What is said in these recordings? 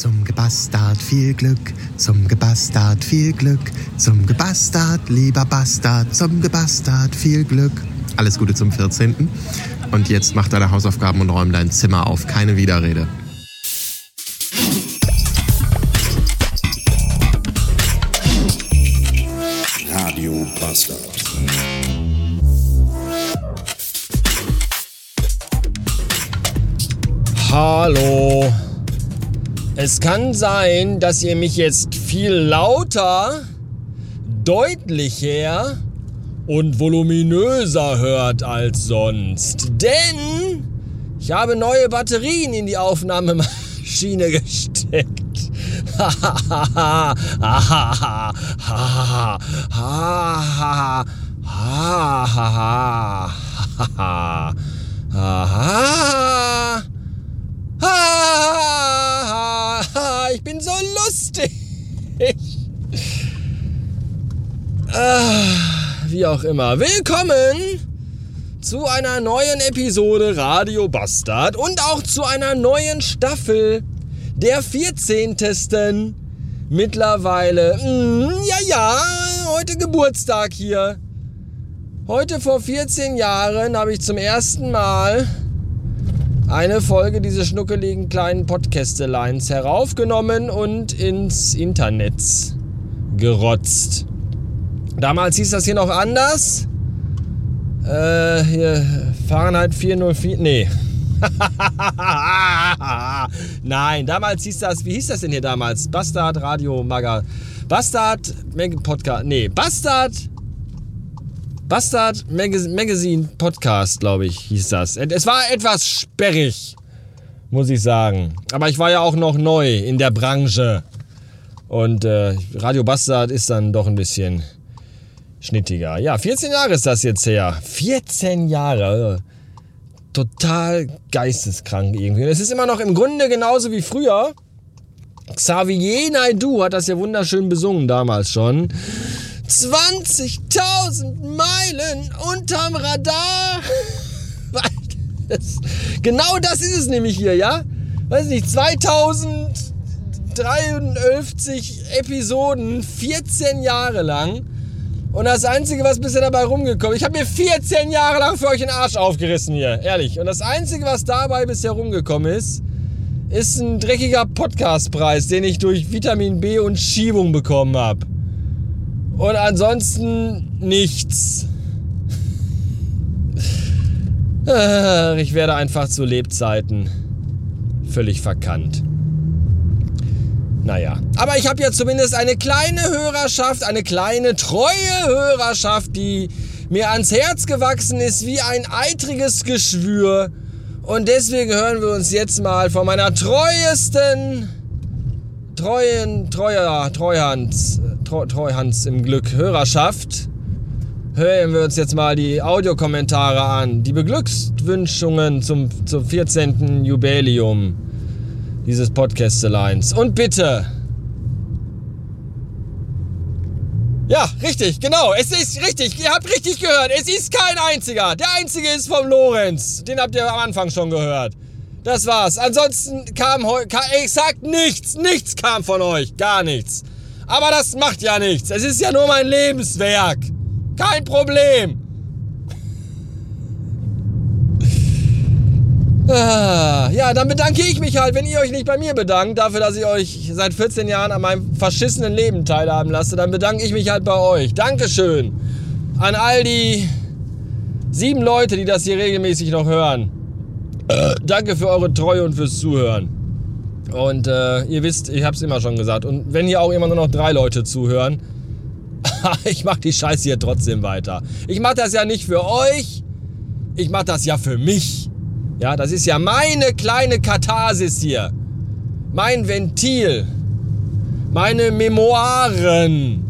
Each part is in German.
Zum Gebastard viel Glück, zum Gebastard viel Glück, zum Gebastard, lieber Bastard, zum Gebastard viel Glück. Alles Gute zum 14. Und jetzt mach deine Hausaufgaben und räum dein Zimmer auf. Keine Widerrede. Radio Bastard. Hallo. Es kann sein, dass ihr mich jetzt viel lauter, deutlicher und voluminöser hört als sonst. Denn ich habe neue Batterien in die Aufnahmemaschine gesteckt. Ich bin so lustig. Ah, wie auch immer. Willkommen zu einer neuen Episode Radio Bastard und auch zu einer neuen Staffel der 14. mittlerweile. Mm, ja, ja, heute Geburtstag hier. Heute vor 14 Jahren habe ich zum ersten Mal eine Folge dieses schnuckeligen kleinen Podcasteleins heraufgenommen und ins Internet gerotzt. Damals hieß das hier noch anders. Äh, hier, Fahrenheit 404, nee. Nein, damals hieß das, wie hieß das denn hier damals? Bastard Radio Maga. Bastard Podcast, nee, Bastard Bastard Magaz Magazine Podcast, glaube ich, hieß das. Es war etwas sperrig, muss ich sagen. Aber ich war ja auch noch neu in der Branche. Und äh, Radio Bastard ist dann doch ein bisschen schnittiger. Ja, 14 Jahre ist das jetzt her. 14 Jahre. Total geisteskrank irgendwie. Es ist immer noch im Grunde genauso wie früher. Xavier Naidu hat das ja wunderschön besungen damals schon. 20.000 Meilen unterm Radar. Genau das ist es nämlich hier, ja? Weiß nicht, 2053 Episoden, 14 Jahre lang. Und das Einzige, was bisher dabei rumgekommen ist, ich habe mir 14 Jahre lang für euch den Arsch aufgerissen hier, ehrlich. Und das Einzige, was dabei bisher rumgekommen ist, ist ein dreckiger Podcastpreis, den ich durch Vitamin B und Schiebung bekommen habe. Und ansonsten nichts. Ich werde einfach zu Lebzeiten völlig verkannt. Naja, aber ich habe ja zumindest eine kleine Hörerschaft, eine kleine treue Hörerschaft, die mir ans Herz gewachsen ist wie ein eitriges Geschwür. Und deswegen hören wir uns jetzt mal von meiner treuesten, treuen, treuer, Treuhands, Treu, Treuhands im Glück Hörerschaft. Hören wir uns jetzt mal die Audiokommentare an, die Beglückswünschungen zum, zum 14. Jubiläum dieses Podcast-Lines. Und bitte. Ja, richtig, genau. Es ist richtig. Ihr habt richtig gehört. Es ist kein einziger. Der einzige ist vom Lorenz. Den habt ihr am Anfang schon gehört. Das war's. Ansonsten kam, kam exakt nichts. Nichts kam von euch. Gar nichts. Aber das macht ja nichts. Es ist ja nur mein Lebenswerk. Kein Problem. Ja, dann bedanke ich mich halt, wenn ihr euch nicht bei mir bedankt, dafür, dass ich euch seit 14 Jahren an meinem verschissenen Leben teilhaben lasse, dann bedanke ich mich halt bei euch. Dankeschön an all die sieben Leute, die das hier regelmäßig noch hören. Äh, danke für eure Treue und fürs Zuhören. Und äh, ihr wisst, ich habe es immer schon gesagt. Und wenn hier auch immer nur noch drei Leute zuhören, ich mache die Scheiße hier trotzdem weiter. Ich mache das ja nicht für euch, ich mache das ja für mich. Ja, das ist ja meine kleine Katharsis hier. Mein Ventil. Meine Memoiren.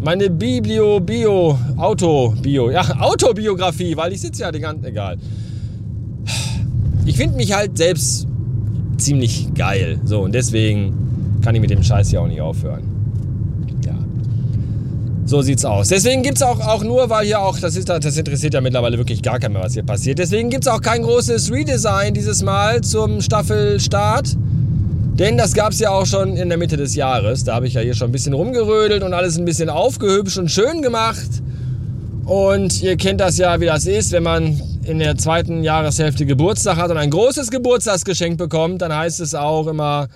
Meine Biblio, Bio, Auto, Bio, ja, Autobiografie, weil ich sitze ja die ganze, egal. Ich finde mich halt selbst ziemlich geil. So, und deswegen kann ich mit dem Scheiß hier auch nicht aufhören. So sieht's aus. Deswegen gibt's auch, auch nur, weil hier auch, das, ist, das interessiert ja mittlerweile wirklich gar keinen mehr, was hier passiert. Deswegen gibt's auch kein großes Redesign dieses Mal zum Staffelstart. Denn das gab es ja auch schon in der Mitte des Jahres. Da habe ich ja hier schon ein bisschen rumgerödelt und alles ein bisschen aufgehübscht und schön gemacht. Und ihr kennt das ja, wie das ist, wenn man in der zweiten Jahreshälfte Geburtstag hat und ein großes Geburtstagsgeschenk bekommt, dann heißt es auch immer,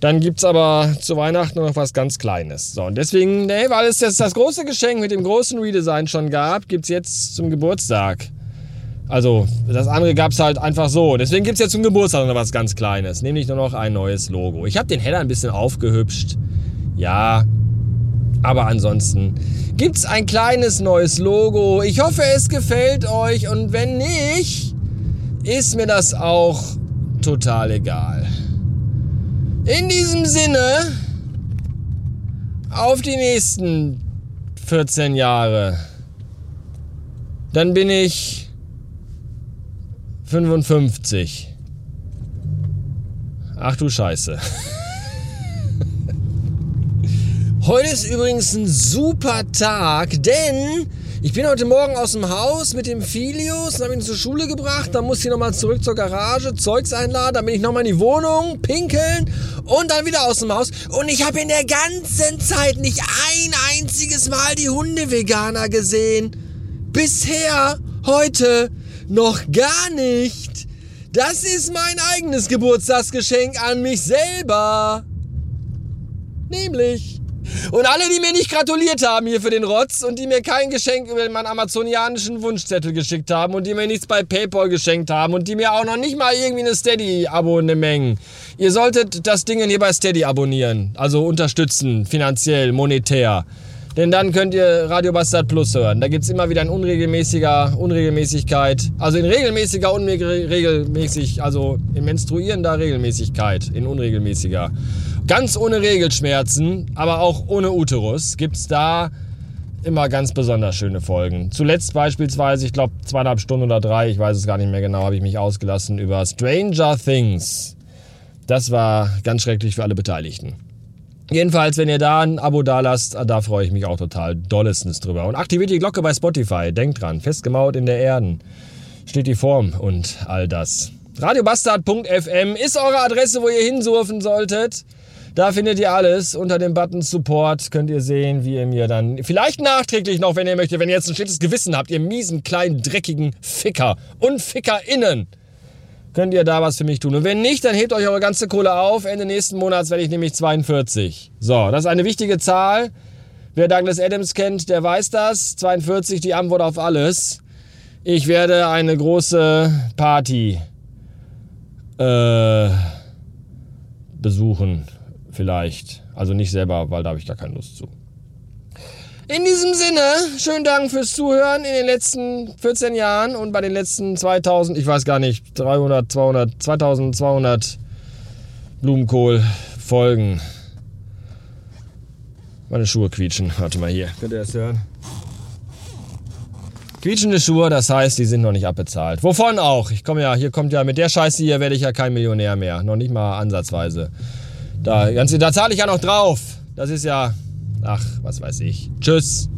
dann gibt es aber zu Weihnachten noch was ganz Kleines. So, und deswegen, nee, weil es jetzt das große Geschenk mit dem großen Redesign schon gab, gibt es jetzt zum Geburtstag. Also, das andere gab es halt einfach so. Deswegen gibt es jetzt zum Geburtstag noch was ganz Kleines. Nämlich nur noch ein neues Logo. Ich habe den Header ein bisschen aufgehübscht. Ja, aber ansonsten gibt es ein kleines neues Logo. Ich hoffe, es gefällt euch. Und wenn nicht, ist mir das auch total egal. In diesem Sinne, auf die nächsten 14 Jahre. Dann bin ich 55. Ach du Scheiße. Heute ist übrigens ein super Tag, denn ich bin heute Morgen aus dem Haus mit dem Filius, habe ihn zur Schule gebracht, dann muss ich nochmal zurück zur Garage, Zeugs einladen, dann bin ich nochmal in die Wohnung, pinkeln und dann wieder aus dem Haus. Und ich habe in der ganzen Zeit nicht ein einziges Mal die Hunde-Veganer gesehen. Bisher, heute, noch gar nicht. Das ist mein eigenes Geburtstagsgeschenk an mich selber. Nämlich und alle, die mir nicht gratuliert haben hier für den Rotz und die mir kein Geschenk über meinen amazonianischen Wunschzettel geschickt haben und die mir nichts bei PayPal geschenkt haben und die mir auch noch nicht mal irgendwie eine Steady-Abo eine Menge. Ihr solltet das Ding hier bei Steady abonnieren, also unterstützen, finanziell, monetär. Denn dann könnt ihr Radio Bastard Plus hören. Da gibt es immer wieder in unregelmäßiger Unregelmäßigkeit, also in regelmäßiger, unregelmäßig, also in menstruierender Regelmäßigkeit, in unregelmäßiger. Ganz ohne Regelschmerzen, aber auch ohne Uterus gibt es da immer ganz besonders schöne Folgen. Zuletzt beispielsweise, ich glaube zweieinhalb Stunden oder drei, ich weiß es gar nicht mehr genau, habe ich mich ausgelassen über Stranger Things. Das war ganz schrecklich für alle Beteiligten. Jedenfalls, wenn ihr da ein Abo da lasst, da freue ich mich auch total dollestens drüber. Und aktiviert die Glocke bei Spotify. Denkt dran, festgemauert in der Erden steht die Form und all das. Radiobastard.fm ist eure Adresse, wo ihr hinsurfen solltet. Da findet ihr alles. Unter dem Button Support könnt ihr sehen, wie ihr mir dann vielleicht nachträglich noch, wenn ihr möchtet, wenn ihr jetzt ein schlechtes Gewissen habt, ihr miesen, kleinen, dreckigen Ficker und FickerInnen, könnt ihr da was für mich tun. Und wenn nicht, dann hebt euch eure ganze Kohle auf. Ende nächsten Monats werde ich nämlich 42. So, das ist eine wichtige Zahl. Wer Douglas Adams kennt, der weiß das. 42, die Antwort auf alles. Ich werde eine große Party äh, besuchen vielleicht. Also nicht selber, weil da habe ich gar keine Lust zu. In diesem Sinne, schönen Dank fürs Zuhören in den letzten 14 Jahren und bei den letzten 2000, ich weiß gar nicht, 300, 200, 2200 Blumenkohl-Folgen. Meine Schuhe quietschen. Warte mal hier. Könnt ihr das hören? Quietschende Schuhe, das heißt, die sind noch nicht abbezahlt. Wovon auch? Ich komme ja, hier kommt ja, mit der Scheiße hier werde ich ja kein Millionär mehr. Noch nicht mal ansatzweise. Da, da zahle ich ja noch drauf. Das ist ja, ach, was weiß ich. Tschüss.